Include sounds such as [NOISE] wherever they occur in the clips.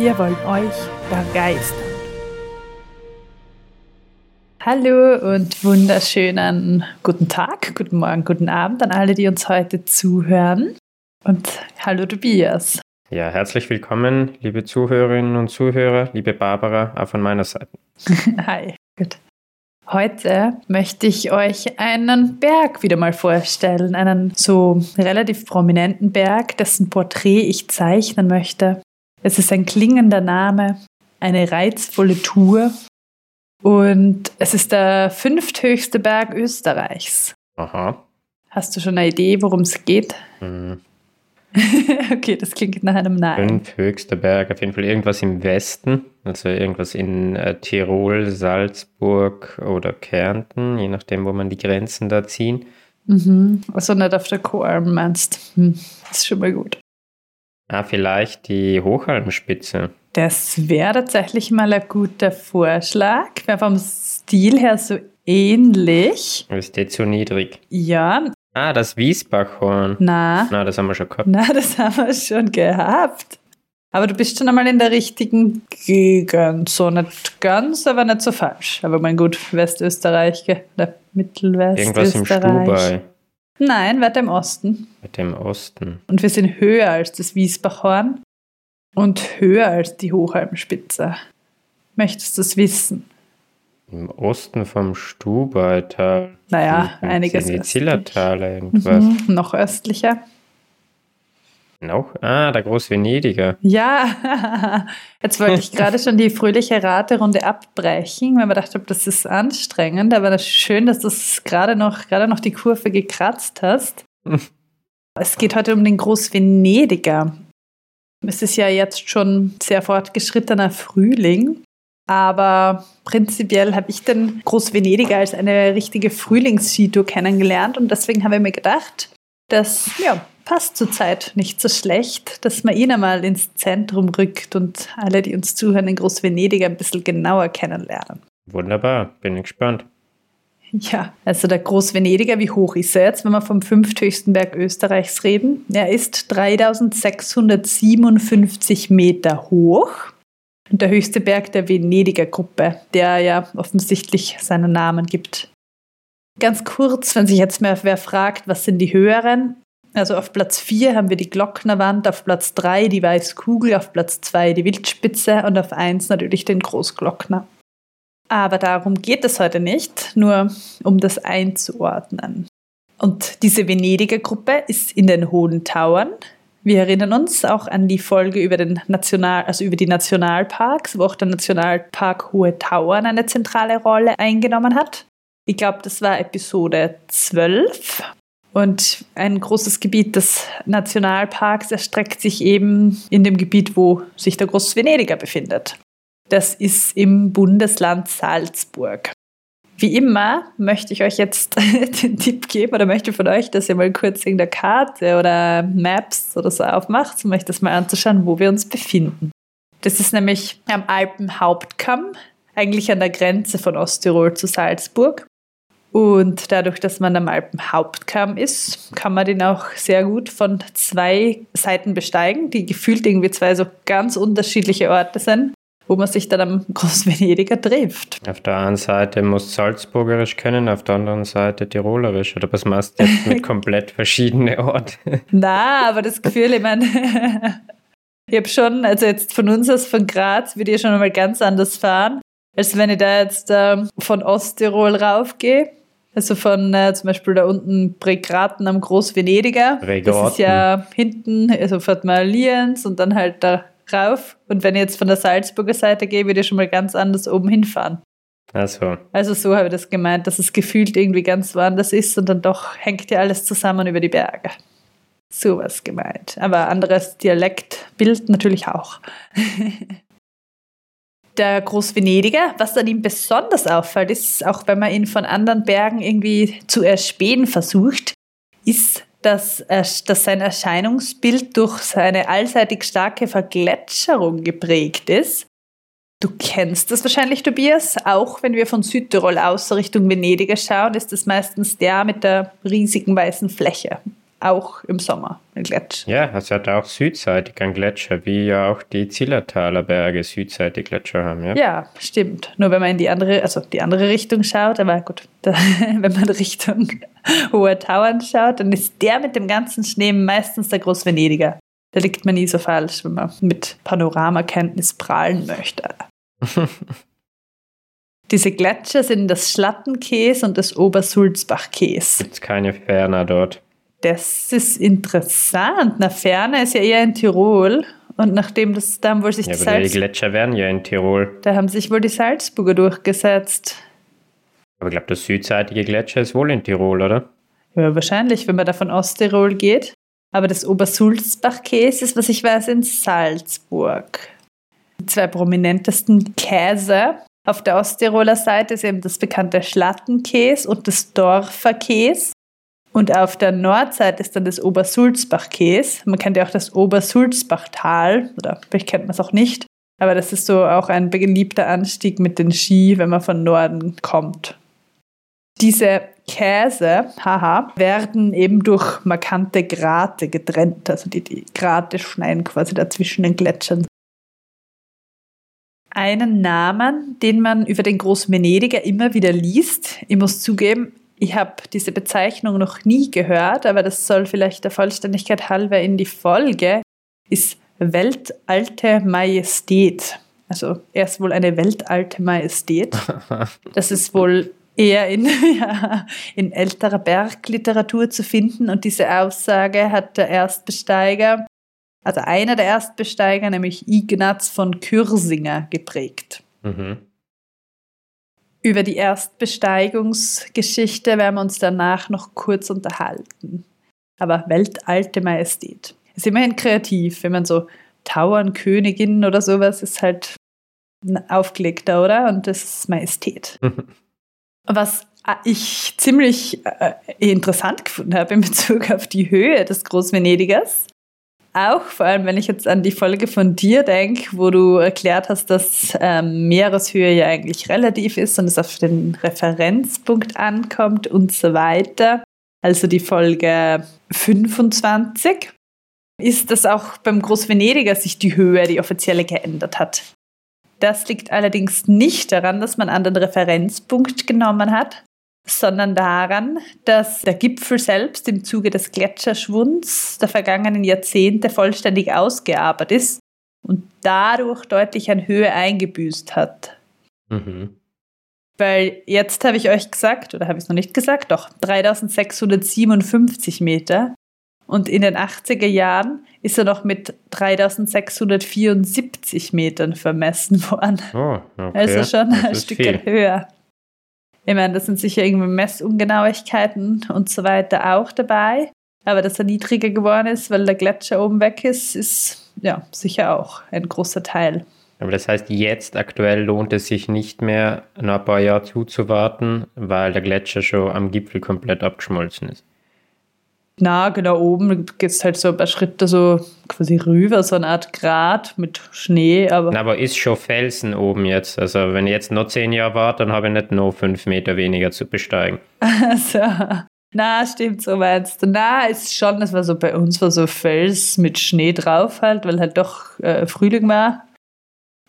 Wir wollen euch begeistern. Hallo und wunderschönen guten Tag, guten Morgen, guten Abend an alle, die uns heute zuhören. Und hallo Tobias. Ja, herzlich willkommen, liebe Zuhörerinnen und Zuhörer, liebe Barbara, auch von meiner Seite. [LAUGHS] Hi, gut. Heute möchte ich euch einen Berg wieder mal vorstellen, einen so relativ prominenten Berg, dessen Porträt ich zeichnen möchte. Es ist ein klingender Name, eine reizvolle Tour und es ist der fünfthöchste Berg Österreichs. Aha. Hast du schon eine Idee, worum es geht? Hm. [LAUGHS] okay, das klingt nach einem Nein. Fünfhöchster Berg, auf jeden Fall irgendwas im Westen, also irgendwas in äh, Tirol, Salzburg oder Kärnten, je nachdem, wo man die Grenzen da ziehen. Mhm. Also nicht auf der Koalm meinst. Hm. Das ist schon mal gut. Ah, vielleicht die Hochalmspitze. Das wäre tatsächlich mal ein guter Vorschlag. Wäre vom Stil her so ähnlich. Ist der zu niedrig? Ja. Ah, das Wiesbachhorn. Na. Na, das haben wir schon gehabt. Na, das haben wir schon gehabt. Aber du bist schon einmal in der richtigen Gegend. So nicht ganz, aber nicht so falsch. Aber mein gut, Westösterreich, oder Mittelwestösterreich. Irgendwas im Stubai. Nein, weiter im Osten. Weiter im Osten. Und wir sind höher als das Wiesbachhorn und höher als die Hochalmspitze. Möchtest du es wissen? Im Osten vom Stubaital. Naja, einiges sind die östlich. Zillertaler irgendwas. Mhm, noch östlicher. Noch? Ah, der Großvenediger. Ja, [LAUGHS] jetzt wollte ich gerade schon die fröhliche Raterunde abbrechen, weil man dachte, das ist anstrengend, aber das ist schön, dass du gerade noch, gerade noch die Kurve gekratzt hast. [LAUGHS] Es geht heute um den Großvenediger. Es ist ja jetzt schon sehr fortgeschrittener Frühling, aber prinzipiell habe ich den Großvenediger als eine richtige Frühlingsskitour kennengelernt und deswegen habe ich mir gedacht, das ja, passt zurzeit nicht so schlecht, dass man ihn einmal ins Zentrum rückt und alle, die uns zuhören, den Großvenediger ein bisschen genauer kennenlernen. Wunderbar, bin ich gespannt. Ja, also der Großvenediger, wie hoch ist er jetzt, wenn wir vom fünfthöchsten Berg Österreichs reden? Er ist 3657 Meter hoch. Und der höchste Berg der Venediger Gruppe, der ja offensichtlich seinen Namen gibt. Ganz kurz, wenn sich jetzt mehr wer fragt, was sind die höheren? Also auf Platz 4 haben wir die Glocknerwand, auf Platz 3 die Weißkugel, auf Platz 2 die Wildspitze und auf 1 natürlich den Großglockner. Aber darum geht es heute nicht, nur um das einzuordnen. Und diese Venediger Gruppe ist in den Hohen Tauern. Wir erinnern uns auch an die Folge über den National, also über die Nationalparks, wo auch der Nationalpark Hohe Tauern eine zentrale Rolle eingenommen hat. Ich glaube, das war Episode 12. Und ein großes Gebiet des Nationalparks erstreckt sich eben in dem Gebiet, wo sich der Großvenediger befindet. Das ist im Bundesland Salzburg. Wie immer möchte ich euch jetzt [LAUGHS] den Tipp geben oder möchte von euch, dass ihr mal kurz in der Karte oder Maps oder so aufmacht, um euch das mal anzuschauen, wo wir uns befinden. Das ist nämlich am Alpenhauptkamm, eigentlich an der Grenze von Osttirol zu Salzburg. Und dadurch, dass man am Alpenhauptkamm ist, kann man den auch sehr gut von zwei Seiten besteigen, die gefühlt irgendwie zwei so ganz unterschiedliche Orte sind, wo man sich dann am [LAUGHS] Großvenediger trifft. Auf der einen Seite muss Salzburgerisch können, auf der anderen Seite Tirolerisch. Oder was machst du jetzt mit [LAUGHS] komplett verschiedenen Orten? Na, aber das Gefühl, ich meine, [LAUGHS] ich habe schon, also jetzt von uns aus, von Graz, würde ich schon mal ganz anders fahren, als wenn ich da jetzt ähm, von Osttirol raufgehe. Also von äh, zum Beispiel da unten Bregraten am Großvenediger. Das ist Bregraten. ja hinten, also fährt man Lienz und dann halt da rauf. Und wenn ich jetzt von der Salzburger Seite gehe, würde ich schon mal ganz anders oben hinfahren. Also, Also so habe ich das gemeint, dass es gefühlt irgendwie ganz woanders ist und dann doch hängt ja alles zusammen über die Berge. Sowas gemeint. Aber anderes Dialektbild natürlich auch. [LAUGHS] der Großvenediger, was an ihm besonders auffällt, ist, auch wenn man ihn von anderen Bergen irgendwie zu erspähen versucht, ist, dass, er, dass sein Erscheinungsbild durch seine allseitig starke Vergletscherung geprägt ist. Du kennst das wahrscheinlich, Tobias. Auch wenn wir von Südtirol aus Richtung Venedig schauen, ist es meistens der mit der riesigen weißen Fläche auch im Sommer ein Gletscher. Ja, es hat auch südseitig einen Gletscher, wie ja auch die Zillertaler Berge südseitig Gletscher haben. Ja? ja, stimmt. Nur wenn man in die andere, also die andere Richtung schaut, aber gut, [LAUGHS] da, wenn man Richtung [LAUGHS] Hoher Tauern schaut, dann ist der mit dem ganzen Schnee meistens der Großvenediger. Da liegt man nie so falsch, wenn man mit Panoramakenntnis prahlen möchte. [LAUGHS] Diese Gletscher sind das Schlattenkäs und das Obersulzbachkäs. Gibt keine Ferner dort? Das ist interessant. Na, Ferne ist ja eher in Tirol. Und nachdem das, da haben wohl sich ja, die, Salz die Gletscher werden ja in Tirol. Da haben sich wohl die Salzburger durchgesetzt. Aber ich glaube, der südseitige Gletscher ist wohl in Tirol, oder? Ja, wahrscheinlich, wenn man da von Osttirol geht. Aber das Obersulzbach-Käse ist, was ich weiß, in Salzburg. Die zwei prominentesten Käse auf der Osttiroler Seite ist eben das bekannte Schlattenkäse und das Dorferkäse. Und auf der Nordseite ist dann das Obersulzbach-Käse. Man kennt ja auch das Obersulzbachtal, oder vielleicht kennt man es auch nicht. Aber das ist so auch ein beliebter Anstieg mit den Ski, wenn man von Norden kommt. Diese Käse, haha, werden eben durch markante Grate getrennt. Also die, die Grate schneiden quasi dazwischen den Gletschern. Einen Namen, den man über den Großvenediger immer wieder liest, ich muss zugeben, ich habe diese Bezeichnung noch nie gehört, aber das soll vielleicht der Vollständigkeit halber in die Folge, ist Weltalte Majestät. Also er ist wohl eine weltalte Majestät. [LAUGHS] Das ist wohl eher in, [LAUGHS] ja, in älterer Bergliteratur zu finden und diese Aussage hat der Erstbesteiger, also einer der Erstbesteiger, nämlich Ignaz von Kürsinger, geprägt. Mhm. Über die Erstbesteigungsgeschichte werden wir uns danach noch kurz unterhalten. Aber weltalte Majestät. Ist immerhin kreativ, wenn man so Tauernkönigin oder sowas ist halt aufgelegter, oder? Und das ist Majestät. [LAUGHS] Was ich ziemlich äh, interessant gefunden habe in Bezug auf die Höhe des Großvenedigers, auch, vor allem wenn ich jetzt an die Folge von dir denke, wo du erklärt hast, dass ähm, Meereshöhe ja eigentlich relativ ist und es auf den Referenzpunkt ankommt und so weiter. Also die Folge 25. Ist das auch beim Großvenediger sich die Höhe, die offizielle, geändert hat? Das liegt allerdings nicht daran, dass man einen anderen Referenzpunkt genommen hat, sondern daran, dass der Gipfel selbst im Zuge des Gletscherschwunds der vergangenen Jahrzehnte vollständig ausgearbeitet ist und dadurch deutlich an Höhe eingebüßt hat. Mhm. Weil jetzt habe ich euch gesagt, oder habe ich es noch nicht gesagt, doch 3657 Meter. Und in den 80er Jahren ist er noch mit 3674 Metern vermessen worden. Oh, okay. Also schon ein Stück höher. Ich meine, das sind sicher irgendwie Messungenauigkeiten und so weiter auch dabei. Aber dass er niedriger geworden ist, weil der Gletscher oben weg ist, ist ja sicher auch ein großer Teil. Aber das heißt, jetzt aktuell lohnt es sich nicht mehr, ein paar Jahre zuzuwarten, weil der Gletscher schon am Gipfel komplett abgeschmolzen ist. Na, genau oben geht es halt so ein paar Schritte so quasi rüber, so eine Art Grat mit Schnee. Aber, Na, aber ist schon Felsen oben jetzt. Also wenn ich jetzt noch zehn Jahre warte, dann habe ich nicht noch fünf Meter weniger zu besteigen. [LAUGHS] Also, na, stimmt, so meinst du. Na, ist schon, das war so bei uns war so Fels mit Schnee drauf halt, weil halt doch äh, Frühling war.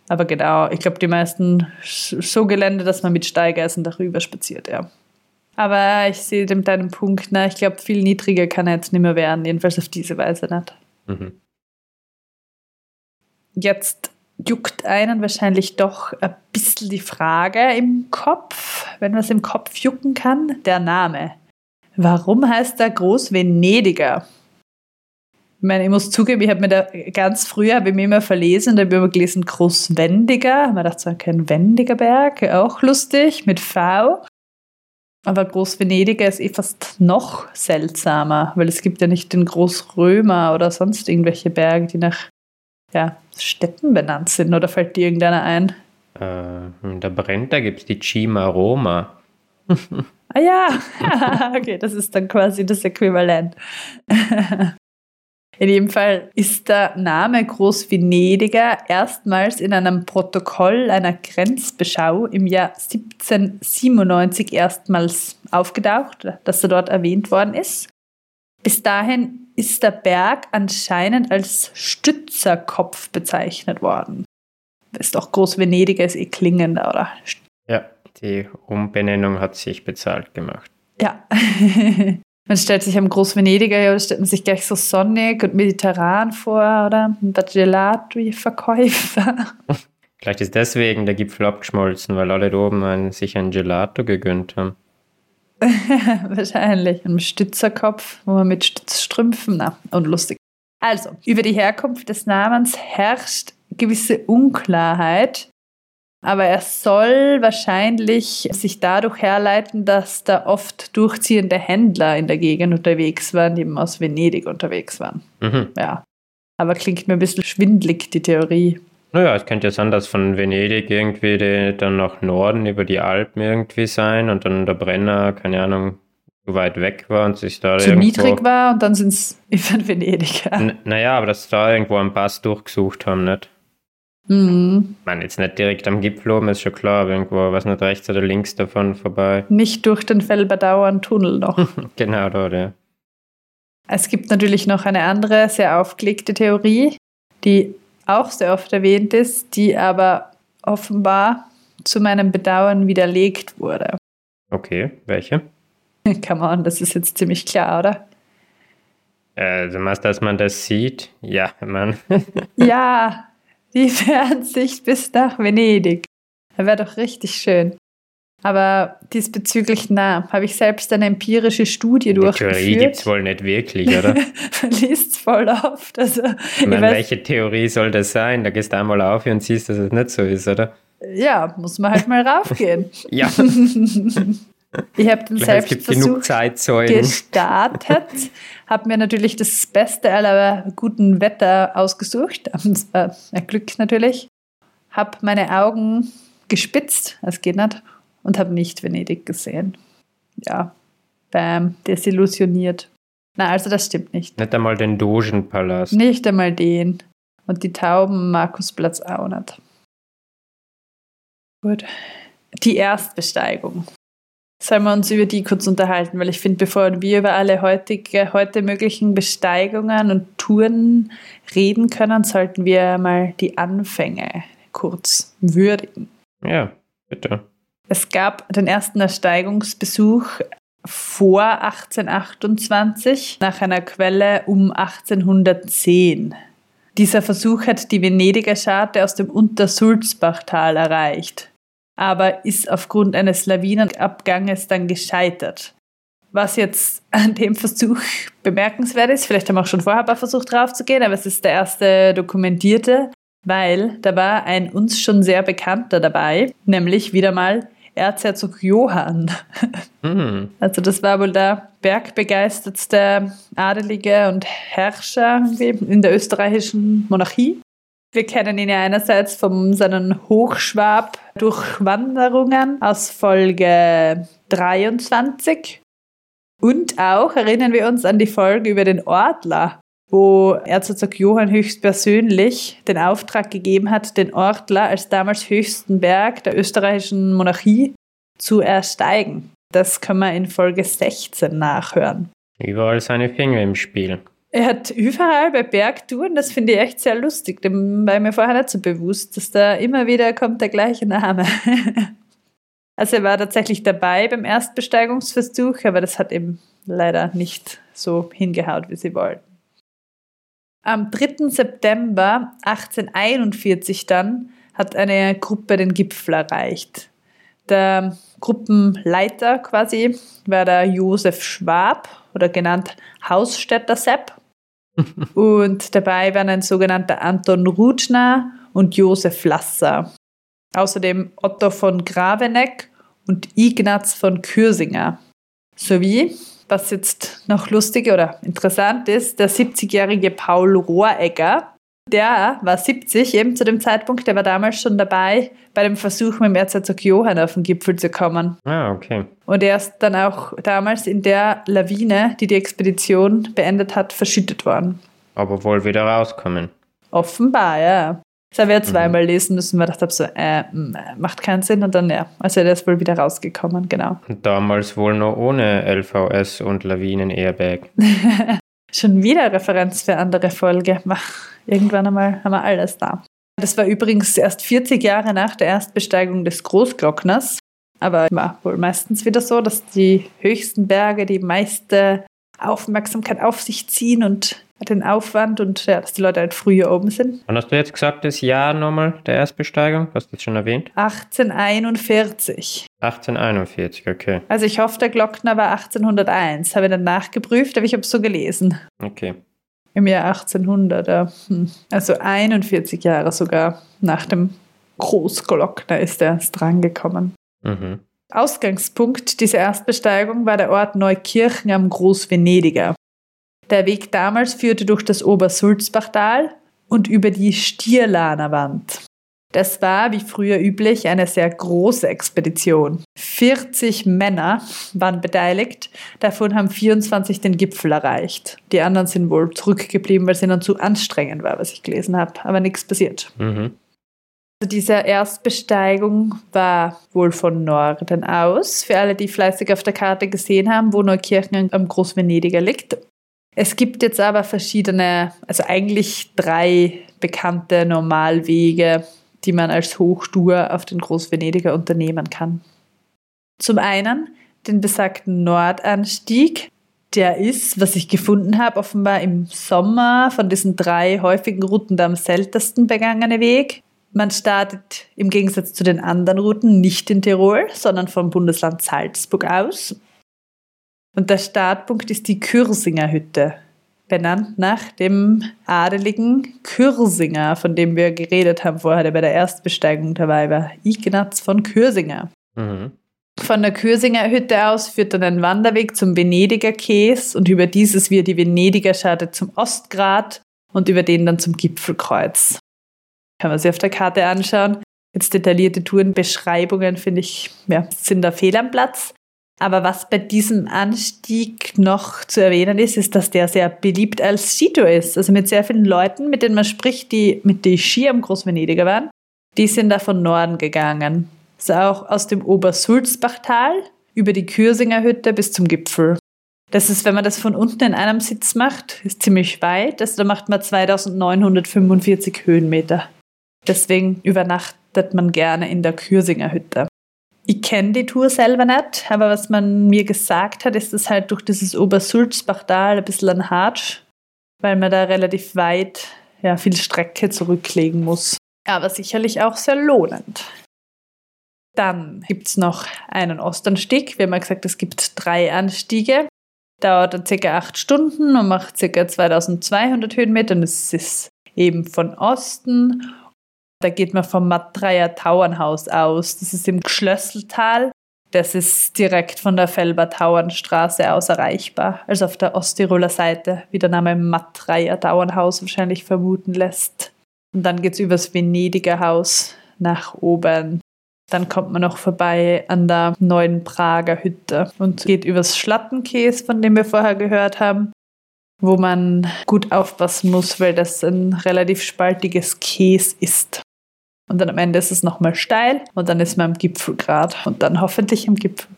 Aber genau, ich glaube, die meisten so Gelände, dass man mit Steigeisen darüber spaziert, ja. Aber ich sehe dem deinen Punkt, ne? ich glaube, viel niedriger kann er jetzt nicht mehr werden, jedenfalls auf diese Weise nicht. Mhm. Jetzt juckt einen wahrscheinlich doch ein bisschen die Frage im Kopf, wenn man es im Kopf jucken kann, der Name. Warum heißt er Großvenediger? Ich meine, ich muss zugeben, ich habe mir da ganz früher habe ich mir immer verlesen, da habe ich immer gelesen Großwendiger. Man dachte so, kein Wendiger Berg, auch lustig, mit V. Aber Großvenediger ist eh fast noch seltsamer, weil es gibt ja nicht den Großrömer oder sonst irgendwelche Berge, die nach ja, Städten benannt sind. Oder fällt dir irgendeiner ein? Äh, in der Brenta gibt es die Cima Roma. [LAUGHS] ah ja, [LAUGHS] okay, das ist dann quasi das Äquivalent. [LAUGHS] In jedem Fall ist der Name Großvenediger erstmals in einem Protokoll einer Grenzbeschau im Jahr 1797 erstmals aufgetaucht, dass er dort erwähnt worden ist. Bis dahin ist der Berg anscheinend als Stützerkopf bezeichnet worden. Ist doch Großvenediger ist eh klingender, oder? Ja, die Umbenennung hat sich bezahlt gemacht. Ja. [LAUGHS] Man stellt sich am Großvenediger, ja, stellt man sich gleich so sonnig und mediterran vor, oder? Ein Gelato-Verkäufer. [LAUGHS] Vielleicht ist deswegen der Gipfel abgeschmolzen, weil alle da oben ein, sich ein Gelato gegönnt haben. [LAUGHS] Wahrscheinlich. Ein Stützerkopf, wo man mit Stützstrümpfen, na, unlustig. Also, über die Herkunft des Namens herrscht gewisse Unklarheit. Aber er soll wahrscheinlich sich dadurch herleiten, dass da oft durchziehende Händler in der Gegend unterwegs waren, die eben aus Venedig unterwegs waren. Mhm. Ja. Aber klingt mir ein bisschen schwindlig, die Theorie. Naja, es könnte ja sein, dass von Venedig irgendwie die, dann nach Norden über die Alpen irgendwie sein und dann der Brenner, keine Ahnung, zu weit weg war und sich da zu irgendwo, niedrig war und dann sind es [LAUGHS] über Venedig. Ja. Naja, aber dass da irgendwo einen Pass durchgesucht haben, nicht? Mhm. Ich meine, jetzt nicht direkt am Gipfel oben, ist schon klar, irgendwo, was nicht rechts oder links davon vorbei. Nicht durch den Fellberdauern Tunnel noch. [LAUGHS] genau dort, ja. Es gibt natürlich noch eine andere, sehr aufgelegte Theorie, die auch sehr oft erwähnt ist, die aber offenbar zu meinem Bedauern widerlegt wurde. Okay, welche? [LAUGHS] Come on, das ist jetzt ziemlich klar, oder? Äh, du meinst, dass man das sieht? Ja, man. ja, [LAUGHS] die Fernsicht bis nach Venedig. Das wäre doch richtig schön. Aber diesbezüglich, na, habe ich selbst eine empirische Studie die durchgeführt. Theorie gibt es wohl nicht wirklich, oder? [LAUGHS] Man liest es voll oft. Also, ich meine, ich welche Theorie soll das sein? Da gehst du einmal auf und siehst, dass es nicht so ist, oder? Ja, muss man halt mal raufgehen. [LAUGHS] ja. Ich habe den Selbstversuch gestartet, habe mir natürlich das Beste aller guten Wetter ausgesucht, [LAUGHS] äh, Glück natürlich, habe meine Augen gespitzt, es geht nicht, und habe nicht Venedig gesehen. Ja, bam, desillusioniert. Na, also das stimmt nicht. Nicht einmal den Dogenpalast. Nicht einmal den. Und die Tauben Markusplatz auch nicht. Gut. Die Erstbesteigung sollen wir uns über die kurz unterhalten, weil ich finde, bevor wir über alle heutige, heute möglichen Besteigungen und Touren reden können, sollten wir mal die Anfänge kurz würdigen. Ja, bitte. Es gab den ersten Ersteigungsbesuch vor 1828 nach einer Quelle um 1810. Dieser Versuch hat die Venediger Scharte aus dem Untersulzbachtal erreicht aber ist aufgrund eines Lawinenabganges dann gescheitert. Was jetzt an dem Versuch bemerkenswert ist, vielleicht haben wir auch schon vorher versucht draufzugehen, aber es ist der erste dokumentierte, weil da war ein uns schon sehr bekannter dabei, nämlich wieder mal Erzherzog Johann. Mhm. Also das war wohl der bergbegeistertste Adelige und Herrscher in der österreichischen Monarchie. Wir kennen ihn ja einerseits von seinen Hochschwab-Durchwanderungen aus Folge 23 und auch erinnern wir uns an die Folge über den Ortler, wo Erzherzog Johann höchstpersönlich den Auftrag gegeben hat, den Ortler als damals höchsten Berg der österreichischen Monarchie zu ersteigen. Das können wir in Folge 16 nachhören. Überall seine Finger im Spiel. Er hat überall bei Bergtouren, das finde ich echt sehr lustig, dem war mir vorher nicht so bewusst, dass da immer wieder kommt der gleiche Name. [LAUGHS] also er war tatsächlich dabei beim Erstbesteigungsversuch, aber das hat eben leider nicht so hingehaut, wie sie wollten. Am 3. September 1841 dann hat eine Gruppe den Gipfel erreicht. Der Gruppenleiter quasi war der Josef Schwab oder genannt Hausstädter Sepp und dabei waren ein sogenannter Anton Rutschner und Josef Lasser. Außerdem Otto von Graveneck und Ignaz von Kürsinger. Sowie, was jetzt noch lustig oder interessant ist, der 70-jährige Paul Rohregger, der war 70 eben zu dem Zeitpunkt, der war damals schon dabei, bei dem Versuch mit dem Erzherzog Johann auf den Gipfel zu kommen. Ah, okay. Und er ist dann auch damals in der Lawine, die die Expedition beendet hat, verschüttet worden. Aber wohl wieder rauskommen. Offenbar, ja. Das habe ich ja zweimal lesen müssen, weil ich dachte so, äh, macht keinen Sinn. Und dann, ja, also der ist wohl wieder rausgekommen, genau. Damals wohl noch ohne LVS und Lawinen-Airbag. [LAUGHS] Schon wieder Referenz für andere Folge. [LAUGHS] Irgendwann einmal haben wir alles da. Das war übrigens erst 40 Jahre nach der Erstbesteigung des Großglockners. Aber war wohl meistens wieder so, dass die höchsten Berge die meiste Aufmerksamkeit auf sich ziehen und den Aufwand und ja, dass die Leute halt früher oben sind. Wann hast du jetzt gesagt, das Jahr nochmal der Erstbesteigung? Hast du das schon erwähnt? 1841. 1841, okay. Also ich hoffe, der Glockner war 1801. Habe ich dann nachgeprüft, aber ich habe es so gelesen. Okay. Im Jahr 1800, ja. Hm. Also 41 Jahre sogar nach dem Großglockner ist er erst drangekommen. Mhm. Ausgangspunkt dieser Erstbesteigung war der Ort Neukirchen am Großvenediger. Der Weg damals führte durch das Obersulzbachtal und über die Stierlaner Wand. Das war, wie früher üblich, eine sehr große Expedition. 40 Männer waren beteiligt, davon haben 24 den Gipfel erreicht. Die anderen sind wohl zurückgeblieben, weil es ihnen zu anstrengend war, was ich gelesen habe, aber nichts passiert. Mhm. Also diese Erstbesteigung war wohl von Norden aus, für alle, die fleißig auf der Karte gesehen haben, wo Neukirchen am Großvenediger liegt. Es gibt jetzt aber verschiedene, also eigentlich drei bekannte Normalwege, die man als Hochtour auf den Großvenediger unternehmen kann. Zum einen den besagten Nordanstieg. Der ist, was ich gefunden habe, offenbar im Sommer von diesen drei häufigen Routen der am seltensten begangene Weg. Man startet im Gegensatz zu den anderen Routen nicht in Tirol, sondern vom Bundesland Salzburg aus und der Startpunkt ist die Kürsinger Hütte, benannt nach dem adeligen Kürsinger, von dem wir geredet haben vorher, der bei der Erstbesteigung dabei war, Ignaz von Kürsinger. Mhm. Von der Kürsinger Hütte aus führt dann ein Wanderweg zum Venediger Käs und über dieses wird die Venediger Scharte zum Ostgrat und über den dann zum Gipfelkreuz. Kann man sich auf der Karte anschauen. Jetzt detaillierte Tourenbeschreibungen, finde ich, ja, sind da fehl am Platz. Aber was bei diesem Anstieg noch zu erwähnen ist, ist, dass der sehr beliebt als Skitour ist. Also mit sehr vielen Leuten, mit denen man spricht, die mit den Ski am Großvenediger waren, die sind da von Norden gegangen. Also auch aus dem Obersulzbachtal über die Kürsinger Hütte bis zum Gipfel. Das ist, wenn man das von unten in einem Sitz macht, ist ziemlich weit. Also da macht man 2945 Höhenmeter. Deswegen übernachtet man gerne in der Kürsinger Hütte. Ich kenne die Tour selber nicht, aber was man mir gesagt hat, ist es halt durch dieses Obersulzbachtal ein bisschen ein Hartsch, weil man da relativ weit ja, viel Strecke zurücklegen muss. Aber sicherlich auch sehr lohnend. Dann gibt es noch einen Ostanstieg. Wir haben ja gesagt, es gibt drei Anstiege. Dauert dann circa acht Stunden und macht circa 2200 Höhenmeter. Und es ist eben von Osten da geht man vom Mattreier Tauernhaus aus. Das ist im Schlösseltal. Das ist direkt von der Felber Tauernstraße aus erreichbar, also auf der Osttiroler Seite, wie der Name Mattreier Tauernhaus wahrscheinlich vermuten lässt. Und dann geht es übers Venediger Haus nach oben. Dann kommt man noch vorbei an der neuen Prager Hütte und geht übers Schlattenkäs, von dem wir vorher gehört haben wo man gut aufpassen muss, weil das ein relativ spaltiges Käse ist. Und dann am Ende ist es nochmal steil und dann ist man am Gipfelgrad und dann hoffentlich am Gipfel.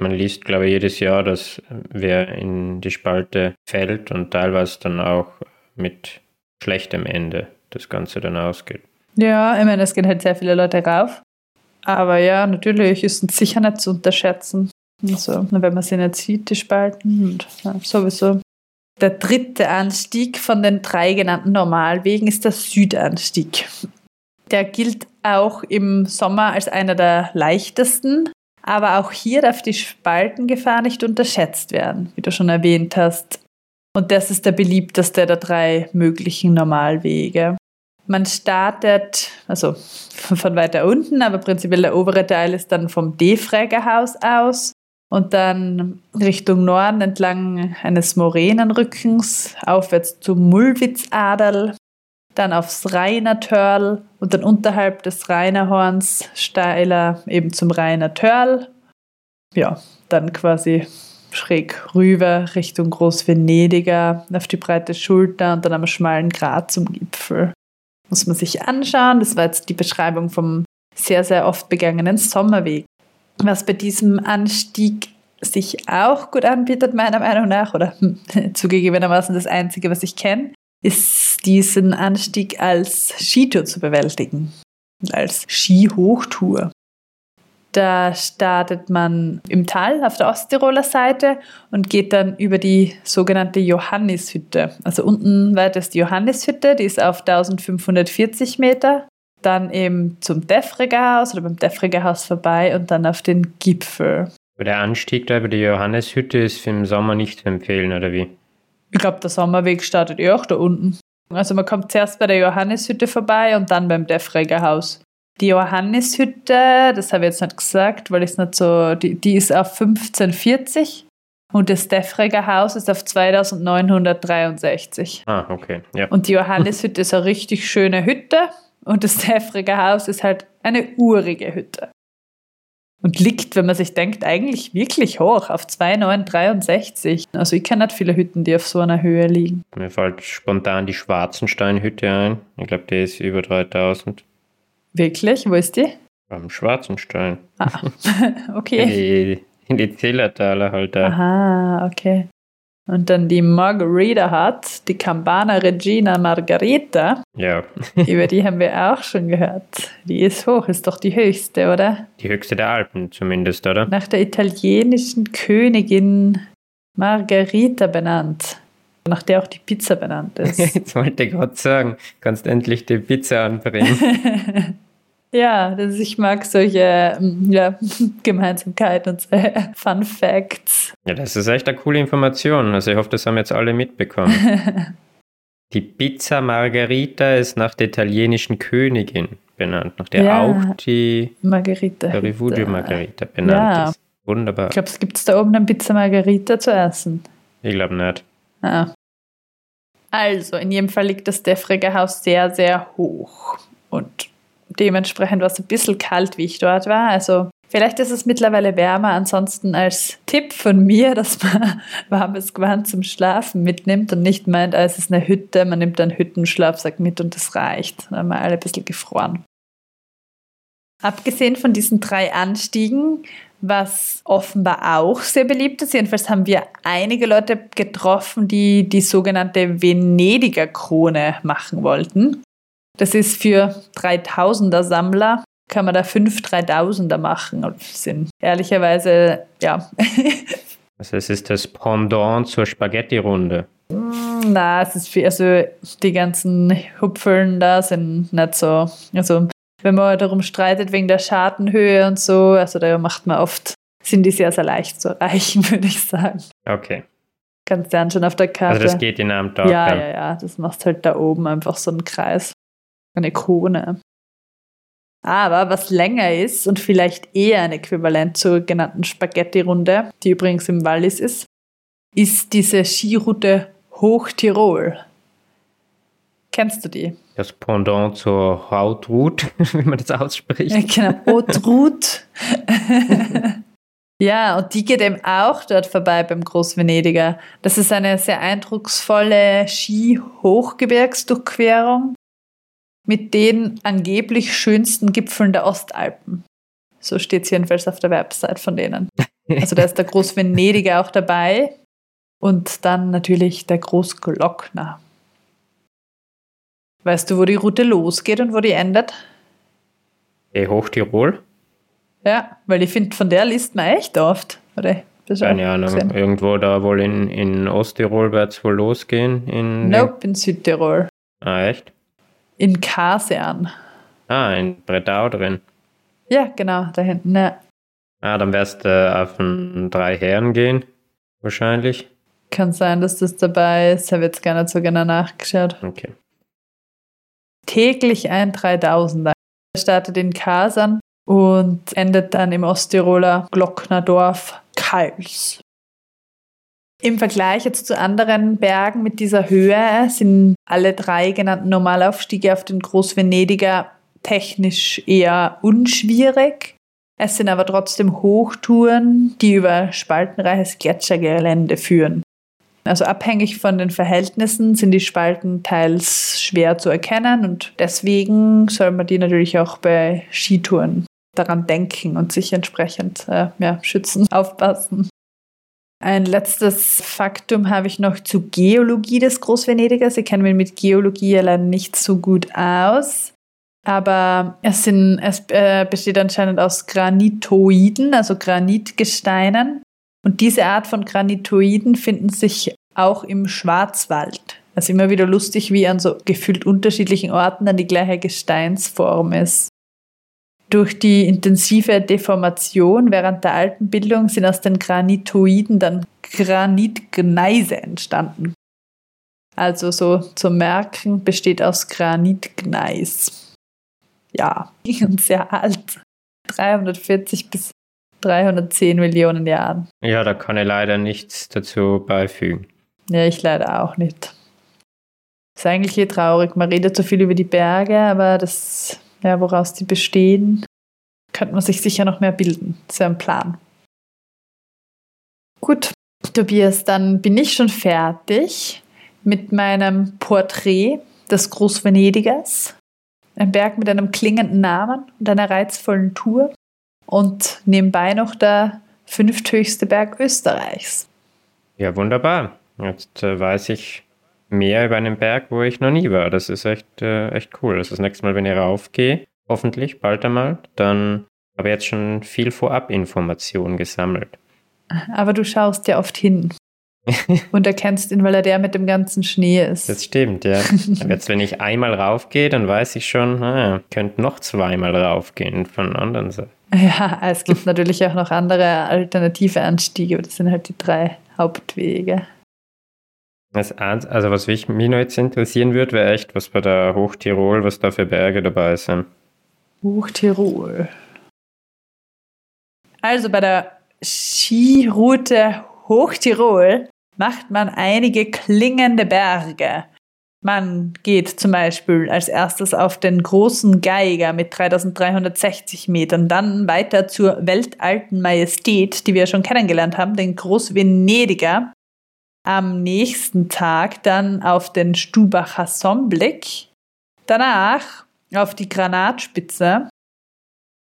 Man liest, glaube ich, jedes Jahr, dass wer in die Spalte fällt und teilweise dann auch mit schlechtem Ende das Ganze dann ausgeht. Ja, ich meine, es gehen halt sehr viele Leute rauf. Aber ja, natürlich ist es sicher nicht zu unterschätzen. Also, wenn man sie nicht sieht, die Spalten und ja, sowieso. Der dritte Anstieg von den drei genannten Normalwegen ist der Südanstieg. Der gilt auch im Sommer als einer der leichtesten. Aber auch hier darf die Spaltengefahr nicht unterschätzt werden, wie du schon erwähnt hast. Und das ist der beliebteste der drei möglichen Normalwege. Man startet, also [LAUGHS] von weiter unten, aber prinzipiell der obere Teil ist dann vom Defrägerhaus aus und dann Richtung Norden entlang eines Moränenrückens aufwärts zum Mulwitzadel, dann aufs Rheiner Törl und dann unterhalb des Rheinerhorns steiler eben zum Rheiner Törl. Ja, dann quasi schräg rüber Richtung Großvenediger auf die breite Schulter und dann am schmalen Grat zum Gipfel. Muss man sich anschauen. Das war jetzt die Beschreibung vom sehr, sehr oft begangenen Sommerweg. Was bei diesem Anstieg sich auch gut anbietet, meiner Meinung nach, oder [LAUGHS] zugegebenermaßen das Einzige, was ich kenne, ist diesen Anstieg als Skitour zu bewältigen. Als Skihochtour. Da startet man im Tal auf der Osttiroler Seite und geht dann über die sogenannte Johannishütte. Also unten weiter ist die Johannishütte, die ist auf 1540 Meter. Dann eben zum Defriger Haus oder beim Defriger Haus vorbei und dann auf den Gipfel. Der Anstieg da über die Johannishütte ist den Sommer nicht zu empfehlen, oder wie? Ich glaube, der Sommerweg startet eh auch da unten. Also man kommt zuerst bei der Johannishütte vorbei und dann beim Defreger Haus. Die Johannishütte, das habe ich jetzt nicht gesagt, weil ich es nicht so, die, die ist auf 1540 und das Defreger Haus ist auf 2963. Ah, okay. Ja. Und die Johannishütte ist eine richtig schöne Hütte und das Defreger Haus ist halt eine urige Hütte. Und liegt, wenn man sich denkt, eigentlich wirklich hoch, auf 2963. Also ich kenne nicht viele Hütten, die auf so einer Höhe liegen. Mir fällt spontan die Schwarzensteinhütte ein. Ich glaube, die ist über 3000. Wirklich? Wo ist die? Am Schwarzenstein. Ah, [LAUGHS] okay. In die, in die Zillertaler halt da. Aha, okay. Und dann die Margarita hat, die Campana Regina Margarita. Ja. [LAUGHS] Über die haben wir auch schon gehört. Die ist hoch, ist doch die höchste, oder? Die höchste der Alpen zumindest, oder? Nach der italienischen Königin Margarita benannt. Nach der auch die Pizza benannt ist. [LAUGHS] Jetzt wollte ich gerade sagen, kannst endlich die Pizza anbringen. [LAUGHS] Ja, das, ich mag solche mm, ja, [LAUGHS] Gemeinsamkeiten und so, Fun Facts. Ja, das ist echt eine coole Information. Also ich hoffe, das haben jetzt alle mitbekommen. [LAUGHS] Die Pizza Margherita ist nach der italienischen Königin benannt, nach der Ja. auch die Margarita. Rifugio Margherita benannt Ja. ist. Wunderbar. Ich glaube, es gibt da oben eine Pizza Margarita zu essen. Ich glaube nicht. Ah. Also, in jedem Fall liegt das Defreger Haus sehr, sehr hoch. Und dementsprechend war es ein bisschen kalt, wie ich dort war. Also, vielleicht ist es mittlerweile wärmer. Ansonsten als Tipp von mir, [LAUGHS] dass man warmes Gewand zum Schlafen mitnimmt und nicht meint, ah, es ist eine Hütte, man nimmt einen Hüttenschlafsack mit und das reicht. Dann haben wir alle ein bisschen gefroren. Abgesehen von diesen drei Anstiegen, was offenbar auch sehr beliebt ist, jedenfalls haben wir einige Leute getroffen, die die sogenannte Venediger Krone machen wollten. Das ist für 3000er Sammler, kann man da fünf 3000er machen. Das sind ehrlicherweise, ja, [LAUGHS] Also es ist das Pendant zur Spaghetti-Runde. na, es ist viel, also die ganzen Hupfeln da sind nicht so, also wenn man darum streitet wegen der Schartenhöhe und so, also da macht man oft, sind die sehr, sehr leicht zu erreichen, [LAUGHS] würde ich sagen. Okay. Kannst du anschauen auf der Karte. Also das geht in einem Tag. ja, dann. ja, ja, das machst halt da oben einfach so einen Kreis. Eine Krone. Aber was länger ist und vielleicht eher ein Äquivalent zur genannten Spaghetti-Runde, die übrigens im Wallis ist, ist diese Skiroute Hochtirol. Kennst du die? Das Pendant zur Hautrut, [LAUGHS] wie man das ausspricht. Genau, Haute-Route. [LAUGHS] ja, und die geht eben auch dort vorbei beim Großvenediger. Das ist eine sehr eindrucksvolle Ski-Hochgebirgsdurchquerung mit den angeblich schönsten Gipfeln der Ostalpen. So steht es jedenfalls auf der Website von denen. [LAUGHS] Also da ist der Großvenediger auch dabei und dann natürlich der Großglockner. Weißt du, wo die Route losgeht und wo die endet? Hey, Hochtirol? Ja, weil ich finde, von der liest man echt oft. Oder? Keine Ahnung. gesehen? Irgendwo da wohl in, in Osttirol wird es wohl losgehen. In Nope, in Südtirol. Ah, echt? In Kasern. Ah, in Bretau drin. Ja, genau, da hinten. Ja. Ah, dann wärst du auf den drei Herren gehen. Wahrscheinlich. Kann sein, dass das dabei ist. Habe jetzt gar nicht so genau nachgeschaut. Okay. täglich ein 3000er. Er startet in Kasan und endet dann im Osttiroler Glocknerdorf Kals. Im Vergleich jetzt zu anderen Bergen mit dieser Höhe sind alle drei genannten Normalaufstiege auf den Großvenediger technisch eher unschwierig. Es sind aber trotzdem Hochtouren, die über spaltenreiches Gletschergelände führen. Also abhängig von den Verhältnissen sind die Spalten teils schwer zu erkennen und deswegen soll man die natürlich auch bei Skitouren daran denken und sich entsprechend äh, ja, schützen, aufpassen. Ein letztes Faktum habe ich noch zur Geologie des Großvenedigers. Ich kenne mich mit Geologie leider nicht so gut aus. Aber es, sind, es äh, besteht anscheinend aus Granitoiden, also Granitgesteinen. Und diese Art von Granitoiden finden sich auch im Schwarzwald. Also immer wieder lustig, wie an so gefühlt unterschiedlichen Orten dann die gleiche Gesteinsform ist. Durch die intensive Deformation während der Alpenbildung sind aus den Granitoiden dann Granitgneise entstanden. Also so zum Merken besteht aus Granitgneis. Ja, [LAUGHS] und sehr alt. 340 bis 310 Millionen Jahren. Ja, da kann ich leider nichts dazu beifügen. Ja, ich leider auch nicht. Ist eigentlich hier traurig. Man redet so viel über die Berge, aber das ja, woraus die bestehen, könnte man sich sicher noch mehr bilden. Das wäre ein Plan. Gut, Tobias, dann bin ich schon fertig mit meinem Porträt des Großvenedigers. Ein Berg mit einem klingenden Namen und einer reizvollen Tour. Und nebenbei noch der fünfthöchste Berg Österreichs. Ja, wunderbar. Jetzt äh, weiß ich mehr über einen Berg, wo ich noch nie war. Das ist echt, äh, echt cool. Also das nächste Mal, wenn ich raufgehe, hoffentlich bald einmal, dann habe ich jetzt schon viel Vorabinformationen gesammelt. Aber du schaust ja oft hin [LAUGHS] und erkennst ihn, weil er der mit dem ganzen Schnee ist. Das stimmt, ja. Aber jetzt, wenn ich einmal raufgehe, dann weiß ich schon, ah, könnte noch zweimal raufgehen von anderen Seiten. Ja, es gibt natürlich auch noch andere alternative Anstiege, aber das sind halt die drei Hauptwege. Also was mich, mich noch jetzt interessieren würde, wäre echt, was bei der Hochtirol, was da für Berge dabei sind. Hochtirol. Also bei der Skiroute Hochtirol macht man einige klingende Berge. Man geht zum Beispiel als erstes auf den großen Geiger mit 3360 Metern, dann weiter zur weltalten Majestät, die wir schon kennengelernt haben, den Großvenediger. Am nächsten Tag dann auf den Stubacher Sonnenblick. Danach auf die Granatspitze.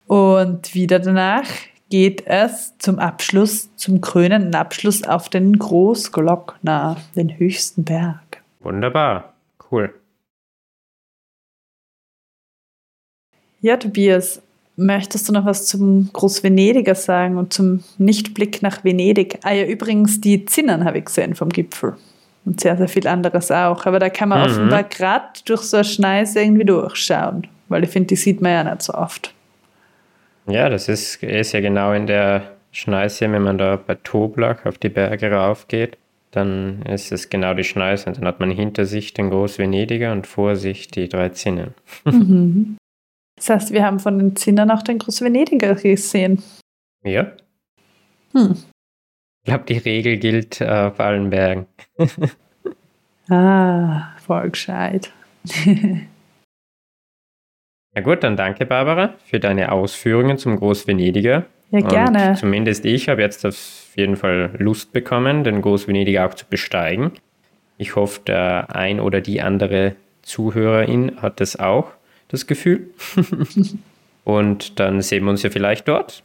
Und wieder danach geht es zum Abschluss, zum krönenden Abschluss auf den Großglockner, den höchsten Berg. Wunderbar, cool. Ja, Tobias, möchtest du noch was zum Großvenediger sagen und zum Nichtblick nach Venedig? Ah ja, übrigens, die Zinnern habe ich gesehen vom Gipfel. Und sehr, sehr viel anderes auch. Aber da kann man mhm. offenbar gerade durch so eine Schneise irgendwie durchschauen. Weil ich finde, die sieht man ja nicht so oft. Ja, das ist, ist ja genau in der Schneise, wenn man da bei Toblach auf die Berge raufgeht, dann ist es genau die Schneise und dann hat man hinter sich den Großvenediger und vor sich die drei Zinnen. Mhm. [LAUGHS] Das heißt, wir haben von den Zinnen auch den Großvenediger gesehen. Ja. Hm. Ich glaube, die Regel gilt auf allen Bergen. [LAUGHS] ah, voll gescheit. [LAUGHS] Na gut, dann danke, Barbara, für deine Ausführungen zum Großvenediger. Ja, gerne. Und zumindest ich habe jetzt auf jeden Fall Lust bekommen, den Großvenediger auch zu besteigen. Ich hoffe, der ein oder die andere Zuhörerin hat das auch, das Gefühl. [LAUGHS] Und dann sehen wir uns ja vielleicht dort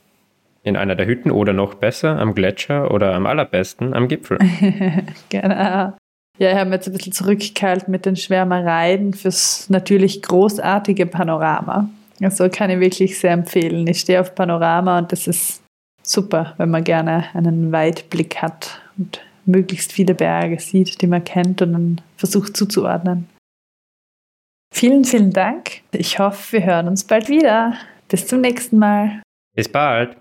in einer der Hütten oder noch besser am Gletscher oder am allerbesten am Gipfel. [LAUGHS] genau. Ja, ich habe mir jetzt ein bisschen zurückgehalten mit den Schwärmereien fürs natürlich großartige Panorama. Also kann ich wirklich sehr empfehlen. Ich stehe auf Panorama und das ist super, wenn man gerne einen Weitblick hat und möglichst viele Berge sieht, die man kennt und dann versucht zuzuordnen. Vielen, vielen Dank. Ich hoffe, wir hören uns bald wieder. Bis zum nächsten Mal. Bis bald.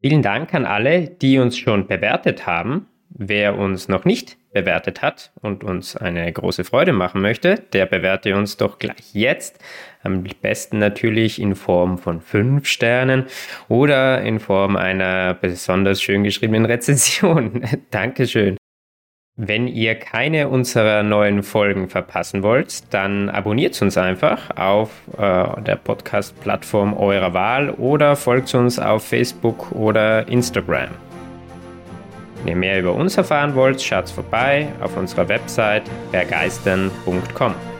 Vielen Dank an alle, die uns schon bewertet haben. Wer uns noch nicht bewertet hat und uns eine große Freude machen möchte, der bewerte uns doch gleich jetzt. Am besten natürlich in Form von fünf Sternen oder in Form einer besonders schön geschriebenen [LAUGHS] Rezension. Dankeschön. Wenn ihr keine unserer neuen Folgen verpassen wollt, dann abonniert uns einfach auf äh, der Podcast-Plattform eurer Wahl oder folgt uns auf Facebook oder Instagram. Wenn ihr mehr über uns erfahren wollt, schaut vorbei auf unserer Website vergeistern.com.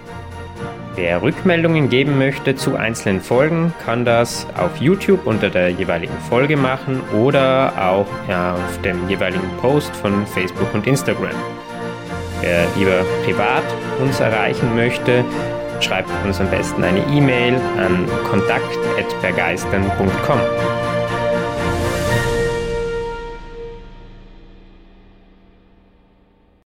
Wer Rückmeldungen geben möchte zu einzelnen Folgen, kann das auf YouTube unter der jeweiligen Folge machen oder auch auf dem jeweiligen Post von Facebook und Instagram. Wer lieber privat uns erreichen möchte, schreibt uns am besten eine E-Mail an kontakt.bergeistern.com.